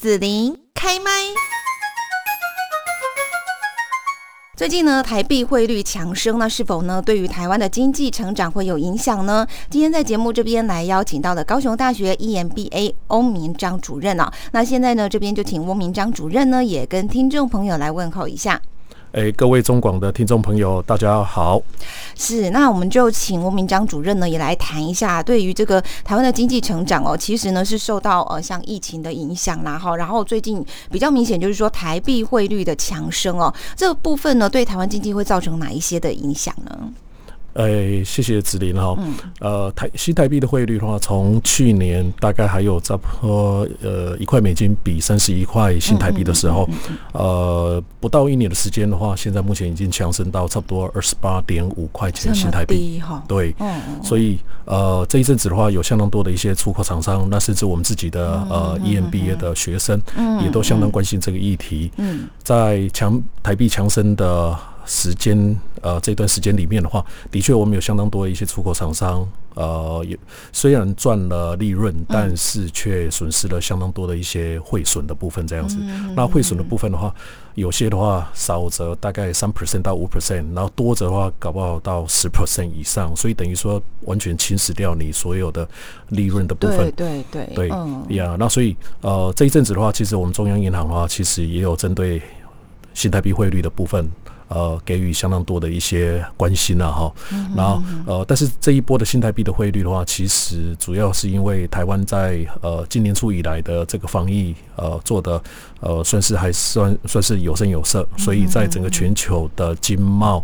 紫琳开麦。最近呢，台币汇率强升，那是否呢对于台湾的经济成长会有影响呢？今天在节目这边来邀请到的高雄大学 EMBA 欧明章主任啊。那现在呢，这边就请翁明章主任呢也跟听众朋友来问候一下。哎，各位中广的听众朋友，大家好。是，那我们就请吴明章主任呢，也来谈一下对于这个台湾的经济成长哦，其实呢是受到呃像疫情的影响啦，哈，然后最近比较明显就是说台币汇率的强升哦，这部分呢对台湾经济会造成哪一些的影响呢？哎，谢谢子林哈。呃，台新台币的汇率的话，从去年大概还有差不多呃一块美金比三十一块新台币的时候，呃，不到一年的时间的话，现在目前已经强升到差不多二十八点五块钱新台币。对，所以呃这一阵子的话，有相当多的一些出口厂商，那甚至我们自己的呃 EMBA 的学生，也都相当关心这个议题。嗯，在强台币强升的。时间呃，这段时间里面的话，的确我们有相当多的一些出口厂商，呃，也虽然赚了利润，但是却损失了相当多的一些汇损的部分。这样子，那汇损的部分的话，有些的话少则大概三 percent 到五 percent，然后多则的话搞不好到十 percent 以上，所以等于说完全侵蚀掉你所有的利润的部分。对对对对呀，那所以呃这一阵子的话，其实我们中央银行的话，其实也有针对新台币汇率的部分。呃，给予相当多的一些关心了哈，然后呃，但是这一波的新台币的汇率的话，其实主要是因为台湾在呃今年初以来的这个防疫呃做的呃算是还算算是有声有色，所以在整个全球的经贸。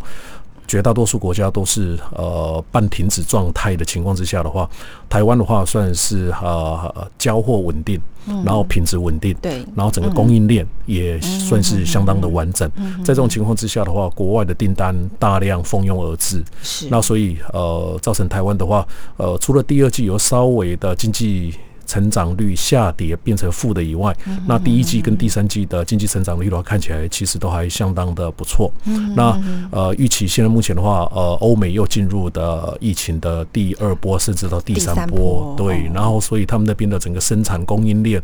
绝大多数国家都是呃半停止状态的情况之下的话，台湾的话算是呃交货稳定，然后品质稳定，对，然后整个供应链也算是相当的完整。在这种情况之下的话，国外的订单大量蜂拥而至，是那所以呃造成台湾的话，呃除了第二季有稍微的经济。成长率下跌变成负的以外，那第一季跟第三季的经济成长率的话，看起来其实都还相当的不错。那呃，预期现在目前的话，呃，欧美又进入的疫情的第二波，甚至到第三波，对，然后所以他们那边的整个生产供应链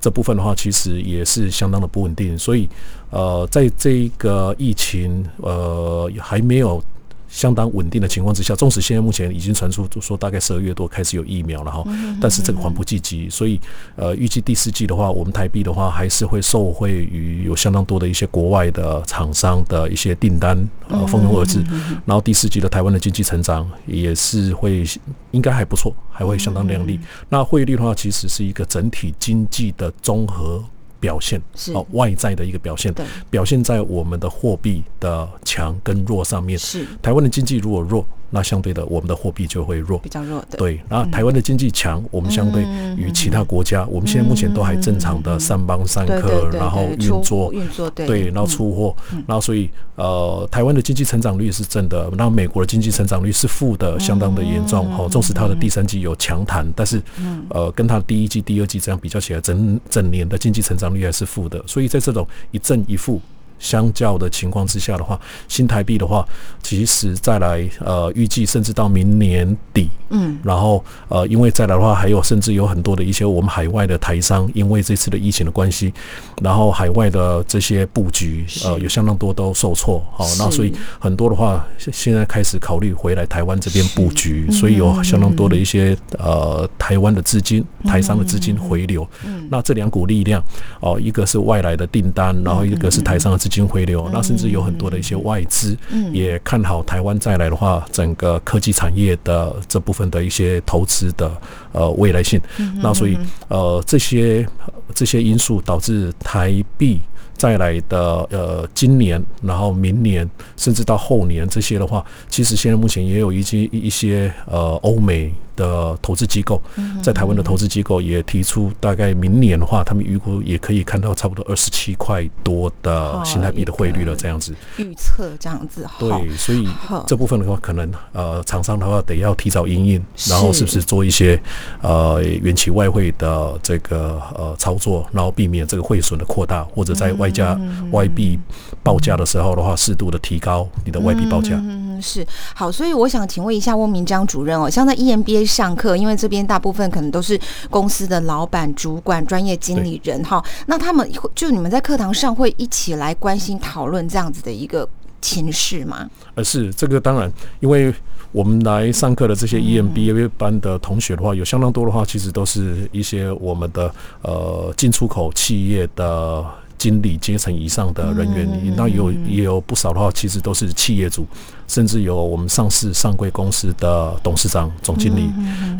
这部分的话，其实也是相当的不稳定。所以呃，在这个疫情呃还没有。相当稳定的情况之下，纵使现在目前已经传出说大概十二月多开始有疫苗了哈，但是这个缓不济急，所以呃预计第四季的话，我们台币的话还是会受惠于有相当多的一些国外的厂商的一些订单呃蜂拥而至，然后第四季的台湾的经济成长也是会应该还不错，还会相当亮丽。那汇率的话，其实是一个整体经济的综合。表现是哦，外在的一个表现，表现在我们的货币的强跟弱上面。是台湾的经济如果弱。那相对的，我们的货币就会弱，比较弱的。对，那台湾的经济强，我们相对于其他国家，我们现在目前都还正常的三帮三客，然后运作运作对，然后出货，然后所以呃，台湾的经济成长率是正的，那美国的经济成长率是负的，相当的严重。哦，纵使它的第三季有强弹，但是呃，跟它的第一季、第二季这样比较起来，整整年的经济成长率还是负的。所以在这种一正一负。相较的情况之下的话，新台币的话，其实再来呃，预计甚至到明年底，嗯，然后呃，因为再来的话，还有甚至有很多的一些我们海外的台商，因为这次的疫情的关系，然后海外的这些布局呃，有相当多都受挫，好，那所以很多的话，现在开始考虑回来台湾这边布局，所以有相当多的一些呃台湾的资金、台商的资金回流，嗯，那这两股力量哦，一个是外来的订单，然后一个是台商的资。资金回流，那甚至有很多的一些外资也看好台湾再来的话，整个科技产业的这部分的一些投资的呃未来性。那所以呃这些这些因素导致台币再来的呃今年，然后明年甚至到后年这些的话，其实现在目前也有一些一些呃欧美。的投资机构在台湾的投资机构也提出，大概明年的话，他们预估也可以看到差不多二十七块多的新台币的汇率了，这样子预测这样子。对，所以这部分的话，可能呃，厂商的话得要提早应应，然后是不是做一些呃远期外汇的这个呃操作，然后避免这个汇损的扩大，或者在外加外币报价的时候的话，适度的提高你的外币报价。嗯，是好，所以我想请问一下翁明章主任哦，像在 EMBA。上课，因为这边大部分可能都是公司的老板、主管、专业经理人哈。那他们就你们在课堂上会一起来关心讨论这样子的一个情势吗？呃，是这个当然，因为我们来上课的这些 EMBA 班的同学的话，有相当多的话，其实都是一些我们的呃进出口企业的。经理阶层以上的人员，那有也有不少的话，其实都是企业主，甚至有我们上市上柜公司的董事长、总经理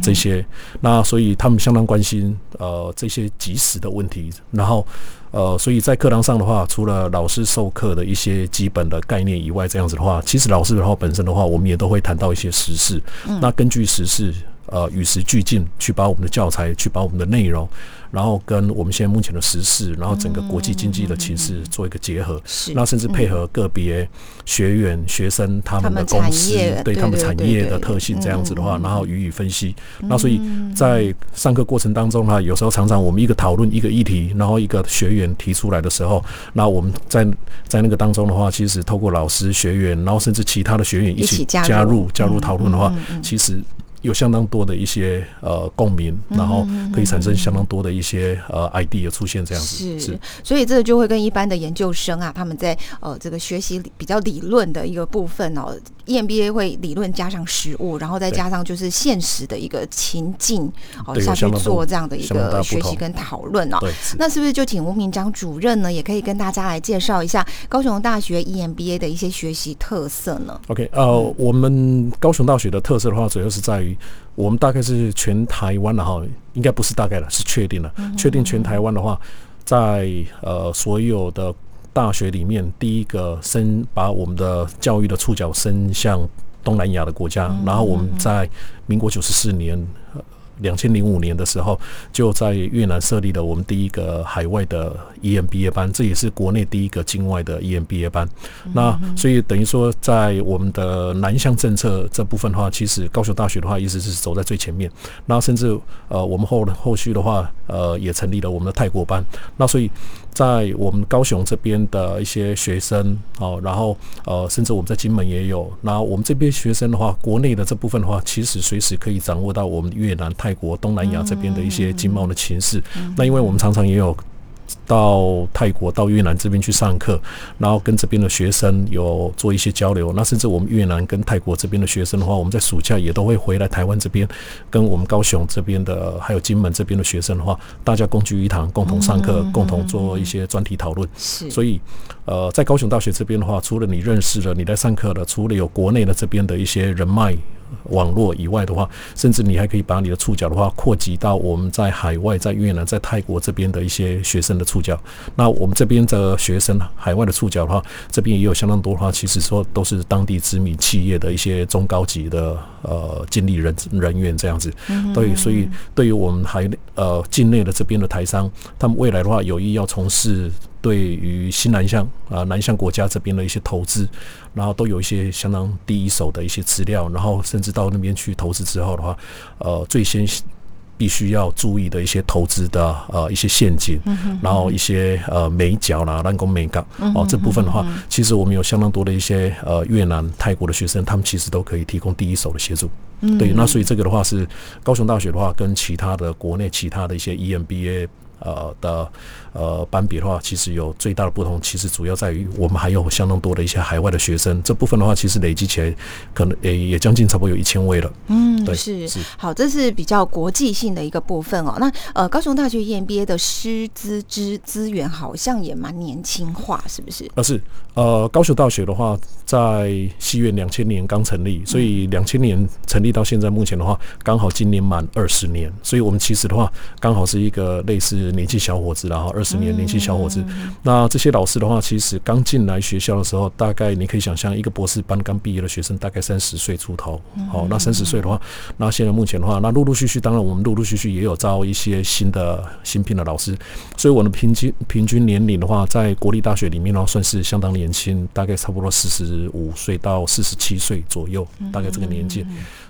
这些。那所以他们相当关心呃这些及时的问题。然后呃，所以在课堂上的话，除了老师授课的一些基本的概念以外，这样子的话，其实老师的话本身的话，我们也都会谈到一些时事。那根据时事。呃，与时俱进，去把我们的教材，去把我们的内容，然后跟我们现在目前的时事，然后整个国际经济的情势做一个结合。是，那甚至配合个别学员、学生他们的公司，对他们产业的特性这样子的话，然后予以分析。那所以在上课过程当中呢，有时候常常我们一个讨论一个议题，然后一个学员提出来的时候，那我们在在那个当中的话，其实透过老师、学员，然后甚至其他的学员一起加入加入讨论的话，其实。有相当多的一些呃共鸣，然后可以产生相当多的一些呃 idea 出现这样子。是，所以这个就会跟一般的研究生啊，他们在呃这个学习比较理论的一个部分哦，EMBA 会理论加上实物，然后再加上就是现实的一个情境哦下去做这样的一个学习跟讨论哦。那是不是就请吴明章主任呢，也可以跟大家来介绍一下高雄大学 EMBA 的一些学习特色呢？OK，呃，我们高雄大学的特色的话，主要是在于。我们大概是全台湾的哈，应该不是大概了，是确定了。确定全台湾的话，在呃所有的大学里面，第一个伸把我们的教育的触角伸向东南亚的国家。然后我们在民国九十四年。两千零五年的时候，就在越南设立了我们第一个海外的 EMBA 班，这也是国内第一个境外的 EMBA 班。那所以等于说，在我们的南向政策这部分的话，其实高雄大学的话，一直是走在最前面。那甚至呃，我们后后续的话，呃，也成立了我们的泰国班。那所以在我们高雄这边的一些学生哦，然后呃，甚至我们在金门也有。那我们这边学生的话，国内的这部分的话，其实随时可以掌握到我们越南泰。泰国、东南亚这边的一些经贸的情势，那因为我们常常也有到泰国、到越南这边去上课，然后跟这边的学生有做一些交流。那甚至我们越南跟泰国这边的学生的话，我们在暑假也都会回来台湾这边，跟我们高雄这边的还有金门这边的学生的话，大家共聚一堂，共同上课，共同做一些专题讨论。是，所以呃，在高雄大学这边的话，除了你认识了你在上课的，除了有国内的这边的一些人脉。网络以外的话，甚至你还可以把你的触角的话扩及到我们在海外、在越南、在泰国这边的一些学生的触角。那我们这边的学生，海外的触角的话，这边也有相当多的话，其实说都是当地知名企业的一些中高级的呃经理人人员这样子。对，所以对于我们海呃境内的这边的台商，他们未来的话有意要从事。对于新南向啊南向国家这边的一些投资，然后都有一些相当第一手的一些资料，然后甚至到那边去投资之后的话，呃，最先必须要注意的一些投资的呃一些陷阱，然后一些呃美角啦、南工美港哦这部分的话，其实我们有相当多的一些呃越南、泰国的学生，他们其实都可以提供第一手的协助。对，那所以这个的话是高雄大学的话，跟其他的国内其他的一些 EMBA。呃的呃班比的话，其实有最大的不同，其实主要在于我们还有相当多的一些海外的学生，这部分的话，其实累积起来可能也也将近差不多有一千位了。嗯，对，是好，这是比较国际性的一个部分哦。那呃，高雄大学 EMBA 的师资资资源好像也蛮年轻化，是不是？呃，是呃，高雄大学的话，在西元两千年刚成立，所以两千年成立到现在目前的话，刚好今年满二十年，所以我们其实的话，刚好是一个类似。年轻小伙子，然后二十年年轻小伙子，那这些老师的话，其实刚进来学校的时候，大概你可以想象，一个博士班刚毕业的学生，大概三十岁出头。好，那三十岁的话，那现在目前的话，那陆陆续续，当然我们陆陆续续也有招一些新的新聘的老师，所以我的平均平均年龄的话，在国立大学里面的话，算是相当年轻，大概差不多四十五岁到四十七岁左右，大概这个年纪。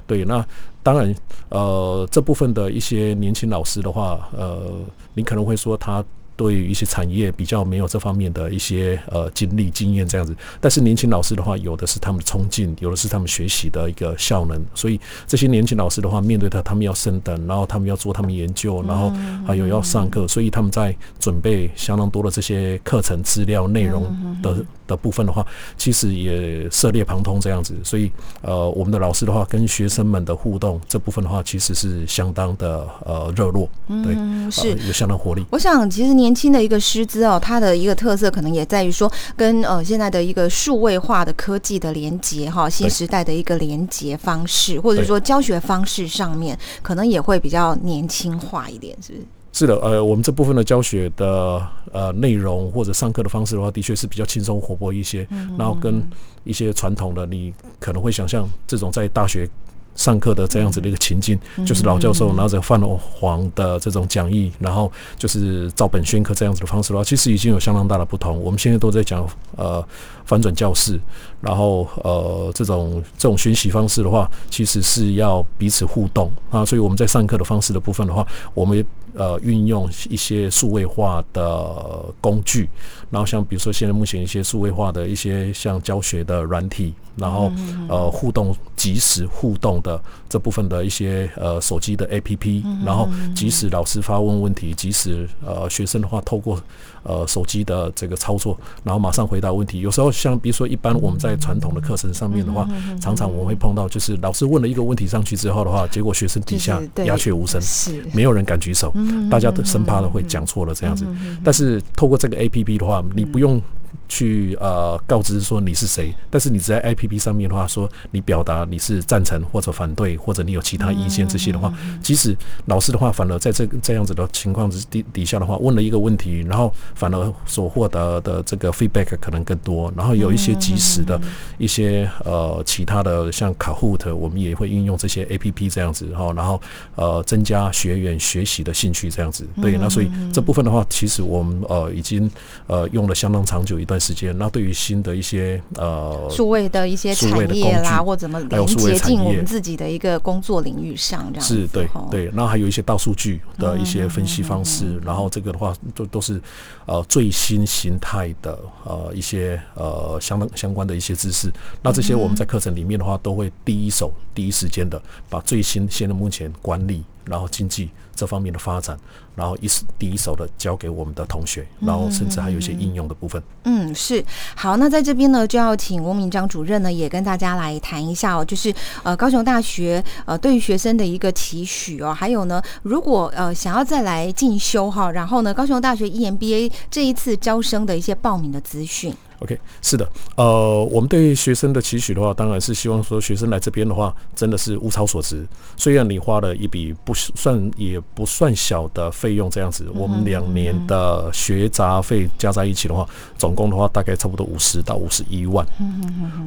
对，那当然，呃，这部分的一些年轻老师的话，呃，你可能会说他对于一些产业比较没有这方面的一些呃经历经验这样子。但是年轻老师的话，有的是他们的冲劲，有的是他们学习的一个效能。所以这些年轻老师的话，面对他，他们要升等，然后他们要做他们研究，然后还有要上课，所以他们在准备相当多的这些课程资料内容的的部分的话，其实也涉猎旁通这样子。所以呃，我们的老师的话，跟学生们的互动这部分的话，其实是相当的呃热络，对，是有相当活力。我想，其实年轻的一个师资哦，它的一个特色可能也在于说，跟呃现在的一个数位化的科技的连接哈，新时代的一个连接方式，或者说教学方式上面，可能也会比较年轻化一点，是不是？是的，呃，我们这部分的教学的呃内容或者上课的方式的话，的确是比较轻松活泼一些，然后跟一些传统的你可能会想象这种在大学。上课的这样子的一个情境，就是老教授拿着泛黄的这种讲义，然后就是照本宣科这样子的方式的话，其实已经有相当大的不同。我们现在都在讲呃翻转教室，然后呃这种这种学习方式的话，其实是要彼此互动啊。所以我们在上课的方式的部分的话，我们呃运用一些数位化的工具，然后像比如说现在目前一些数位化的一些像教学的软体。然后，呃，互动及时互动的这部分的一些呃手机的 A P P，然后即使老师发问问题，即使呃学生的话透过呃手机的这个操作，然后马上回答问题。有时候像比如说一般我们在传统的课程上面的话，常常我们会碰到就是老师问了一个问题上去之后的话，结果学生底下鸦雀无声，是。没有人敢举手，大家都生怕的会讲错了这样子。但是透过这个 A P P 的话，你不用。去呃告知说你是谁，但是你在 A P P 上面的话，说你表达你是赞成或者反对，或者你有其他意见这些的话，即使老师的话，反而在这这样子的情况之底底下的话，问了一个问题，然后反而所获得的这个 feedback 可能更多，然后有一些及时的一些呃其他的像 Kahoot，我们也会运用这些 A P P 这样子，哈然后呃增加学员学习的兴趣这样子。对，那所以这部分的话，其实我们呃已经呃用了相当长久一段。时间，那对于新的一些呃数位的一些产业啦，或怎么连接进我们自己的一个工作领域上，这样是对对。那还有一些大数据的一些分析方式，然后这个的话都都是呃最新形态的呃一些呃相当相关的一些知识。那这些我们在课程里面的话，都会第一手第一时间的把最新现在目前管理。然后经济这方面的发展，然后一第一手的交给我们的同学，然后甚至还有一些应用的部分。嗯，是好。那在这边呢，就要请吴明章主任呢，也跟大家来谈一下哦，就是呃高雄大学呃对于学生的一个期许哦，还有呢，如果呃想要再来进修哈，然后呢，高雄大学 EMBA 这一次招生的一些报名的资讯。OK，是的，呃，我们对学生的期许的话，当然是希望说学生来这边的话，真的是物超所值。虽然你花了一笔不算也不算小的费用，这样子，我们两年的学杂费加在一起的话，总共的话大概差不多五十到五十一万。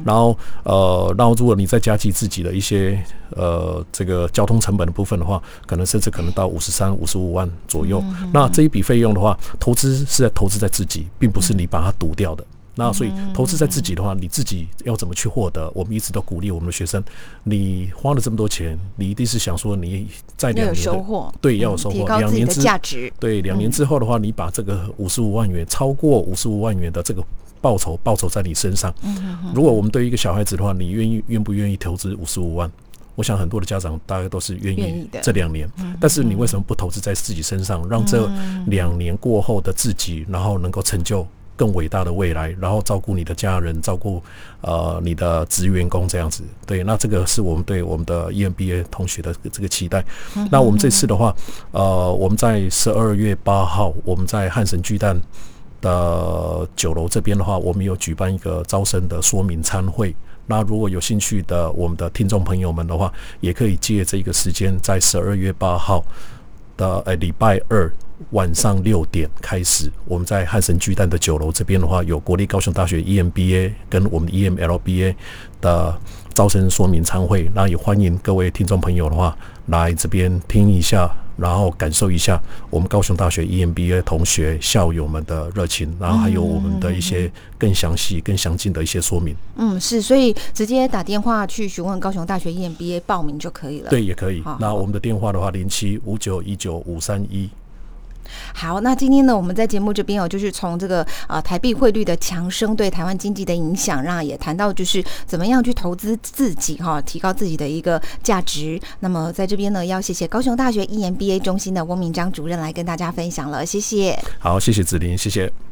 然后，呃，然后如果你再加计自己的一些呃这个交通成本的部分的话，可能甚至可能到五十三、五十五万左右。那这一笔费用的话，投资是在投资在自己，并不是你把它赌掉的。那所以投资在自己的话，你自己要怎么去获得？我们一直都鼓励我们的学生，你花了这么多钱，你一定是想说你在两年的对要有收获，两年之价值对两年之后的话，你把这个五十五万元超过五十五万元的这个报酬报酬在你身上。如果我们对于一个小孩子的话，你愿意愿不愿意投资五十五万？我想很多的家长大概都是愿意这两年，但是你为什么不投资在自己身上，让这两年过后的自己，然后能够成就？更伟大的未来，然后照顾你的家人，照顾呃你的职员工这样子，对，那这个是我们对我们的 EMBA 同学的这个期待。那我们这次的话，呃，我们在十二月八号，我们在汉神巨蛋的酒楼这边的话，我们有举办一个招生的说明参会。那如果有兴趣的我们的听众朋友们的话，也可以借这个时间，在十二月八号的呃礼拜二。晚上六点开始，我们在汉神巨蛋的酒楼这边的话，有国立高雄大学 EMBA 跟我们 EMLBA 的招生说明参会，那也欢迎各位听众朋友的话来这边听一下，然后感受一下我们高雄大学 EMBA 同学校友们的热情，然后还有我们的一些更详细、更详尽的一些说明。嗯，是，所以直接打电话去询问高雄大学 EMBA 报名就可以了。对，也可以。那我们的电话的话，零七五九一九五三一。好，那今天呢，我们在节目这边哦，就是从这个呃台币汇率的强升对台湾经济的影响，让也谈到就是怎么样去投资自己哈，提高自己的一个价值。那么在这边呢，要谢谢高雄大学 EMBA 中心的翁明章主任来跟大家分享了，谢谢。好，谢谢子林，谢谢。